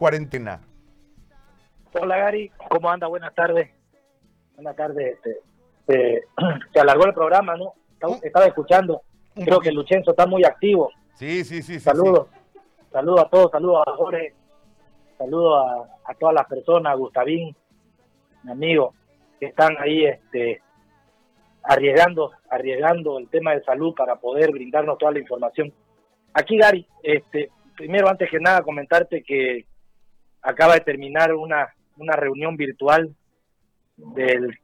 cuarentena. Hola Gary, ¿cómo anda? Buenas tardes. Buenas tardes. Este, se alargó el programa, ¿no? Estaba, escuchando. Creo que Luchenzo está muy activo. Sí, sí, sí. Saludos. Saludos a todos, saludos a Jorge, saludos a, a todas las personas, a Gustavín, mi amigo, que están ahí este, arriesgando, arriesgando el tema de salud para poder brindarnos toda la información. Aquí, Gary, este, primero, antes que nada, comentarte que acaba de terminar una, una reunión virtual del,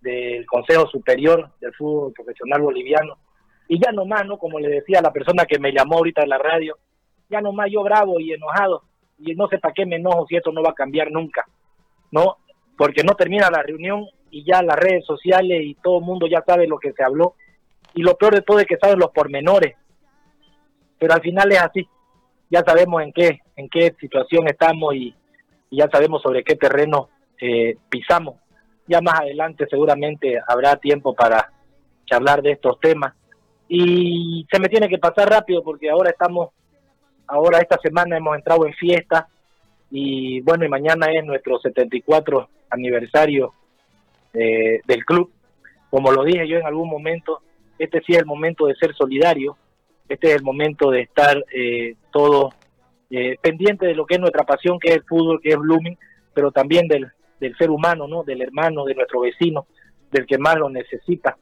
del Consejo Superior del Fútbol Profesional Boliviano. Y ya nomás, ¿no? Como le decía la persona que me llamó ahorita en la radio, ya nomás yo bravo y enojado, y no sé para qué me enojo si esto no va a cambiar nunca, ¿no? Porque no termina la reunión y ya las redes sociales y todo el mundo ya sabe lo que se habló, y lo peor de todo es que saben los pormenores, pero al final es así, ya sabemos en qué, en qué situación estamos y, ya sabemos sobre qué terreno eh, pisamos. Ya más adelante seguramente habrá tiempo para hablar de estos temas. Y se me tiene que pasar rápido porque ahora estamos ahora esta semana hemos entrado en fiesta y bueno, y mañana es nuestro 74 aniversario eh, del club. Como lo dije yo en algún momento, este sí es el momento de ser solidario, este es el momento de estar eh, todos eh, pendientes de lo que es nuestra pasión, que es el fútbol, que es Blooming, pero también del, del ser humano, ¿no? Del hermano, de nuestro vecino, del que más lo necesita,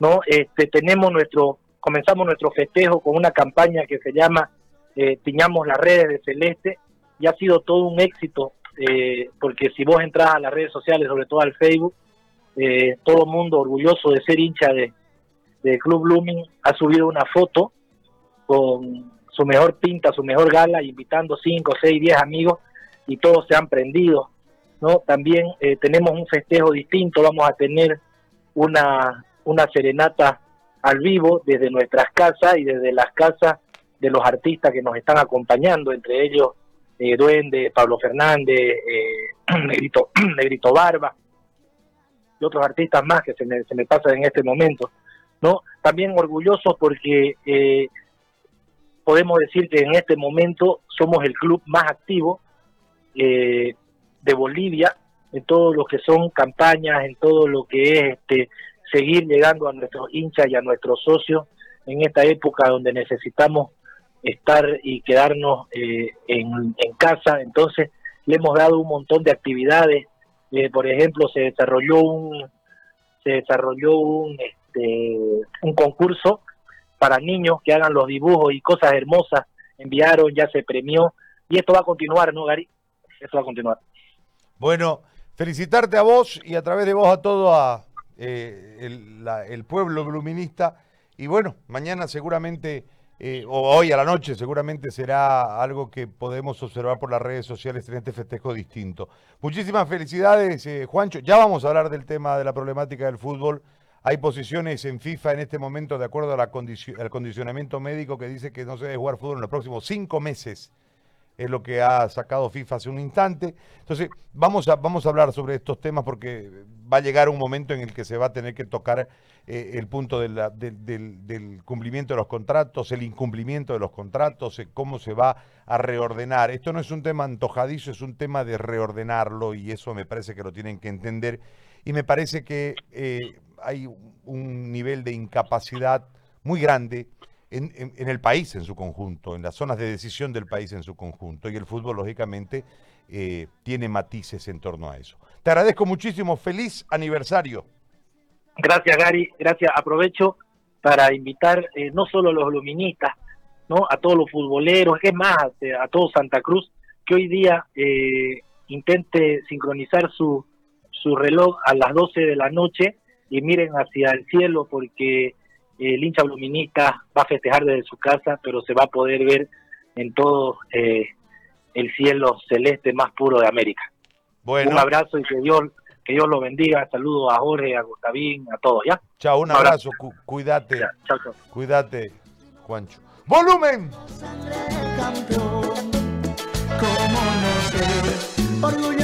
¿no? Este, tenemos nuestro, comenzamos nuestro festejo con una campaña que se llama eh, Tiñamos las redes de Celeste y ha sido todo un éxito, eh, porque si vos entras a las redes sociales, sobre todo al Facebook, eh, todo mundo orgulloso de ser hincha de, de Club Blooming ha subido una foto con su mejor pinta, su mejor gala, invitando 5, 6, 10 amigos y todos se han prendido. ¿no? También eh, tenemos un festejo distinto, vamos a tener una, una serenata al vivo desde nuestras casas y desde las casas de los artistas que nos están acompañando, entre ellos eh, Duende, Pablo Fernández, eh, Negrito, Negrito Barba y otros artistas más que se me, se me pasan en este momento. ¿no? También orgullosos porque eh, podemos decir que en este momento somos el club más activo eh, de Bolivia en todo lo que son campañas, en todo lo que es este, seguir llegando a nuestros hinchas y a nuestros socios en esta época donde necesitamos estar y quedarnos eh, en, casa. Entonces le hemos dado un montón de actividades. Eh, por ejemplo, se desarrolló un se desarrolló un este, un concurso para niños que hagan los dibujos y cosas hermosas. Enviaron, ya se premió y esto va a continuar, ¿no, Gary? Esto va a continuar. Bueno, felicitarte a vos y a través de vos a todo a, eh, el, pueblo bluminista. Y bueno, mañana seguramente, eh, o hoy a la noche seguramente será algo que podemos observar por las redes sociales en este festejo distinto. Muchísimas felicidades, eh, Juancho. Ya vamos a hablar del tema de la problemática del fútbol. Hay posiciones en FIFA en este momento, de acuerdo al condicionamiento médico, que dice que no se debe jugar fútbol en los próximos cinco meses. Es lo que ha sacado FIFA hace un instante. Entonces, vamos a, vamos a hablar sobre estos temas porque va a llegar un momento en el que se va a tener que tocar eh, el punto del, cumplimiento de los contratos, el incumplimiento de los contratos, eh, cómo se va a reordenar. Esto no es un tema antojadizo, es un tema de reordenarlo y eso me parece que lo tienen que entender. Y me parece que eh, hay un nivel de incapacidad muy grande en, el país en su conjunto, en las zonas de decisión del país en su conjunto. Y el fútbol, lógicamente, eh, tiene matices en torno a eso. Te agradezco muchísimo. Feliz aniversario. Gracias, Gary. Gracias. Aprovecho para invitar eh, no solo a los luministas, ¿no? a todos los futboleros, es más, a, todo Santa Cruz, que hoy día eh, intente sincronizar su, su reloj a las 12 de la noche y miren hacia el cielo porque el hincha bluminista va a festejar desde su casa, pero se va a poder ver en todo eh, el cielo celeste más puro de América. Bueno. Un abrazo y que Dios, que Dios lo bendiga. Saludos a Jorge, a Gustavín, a todos, ¿ya? Chao, un abrazo, cuídate. chao, chao. Cuídate, Juancho. ¡Volumen! Orgullo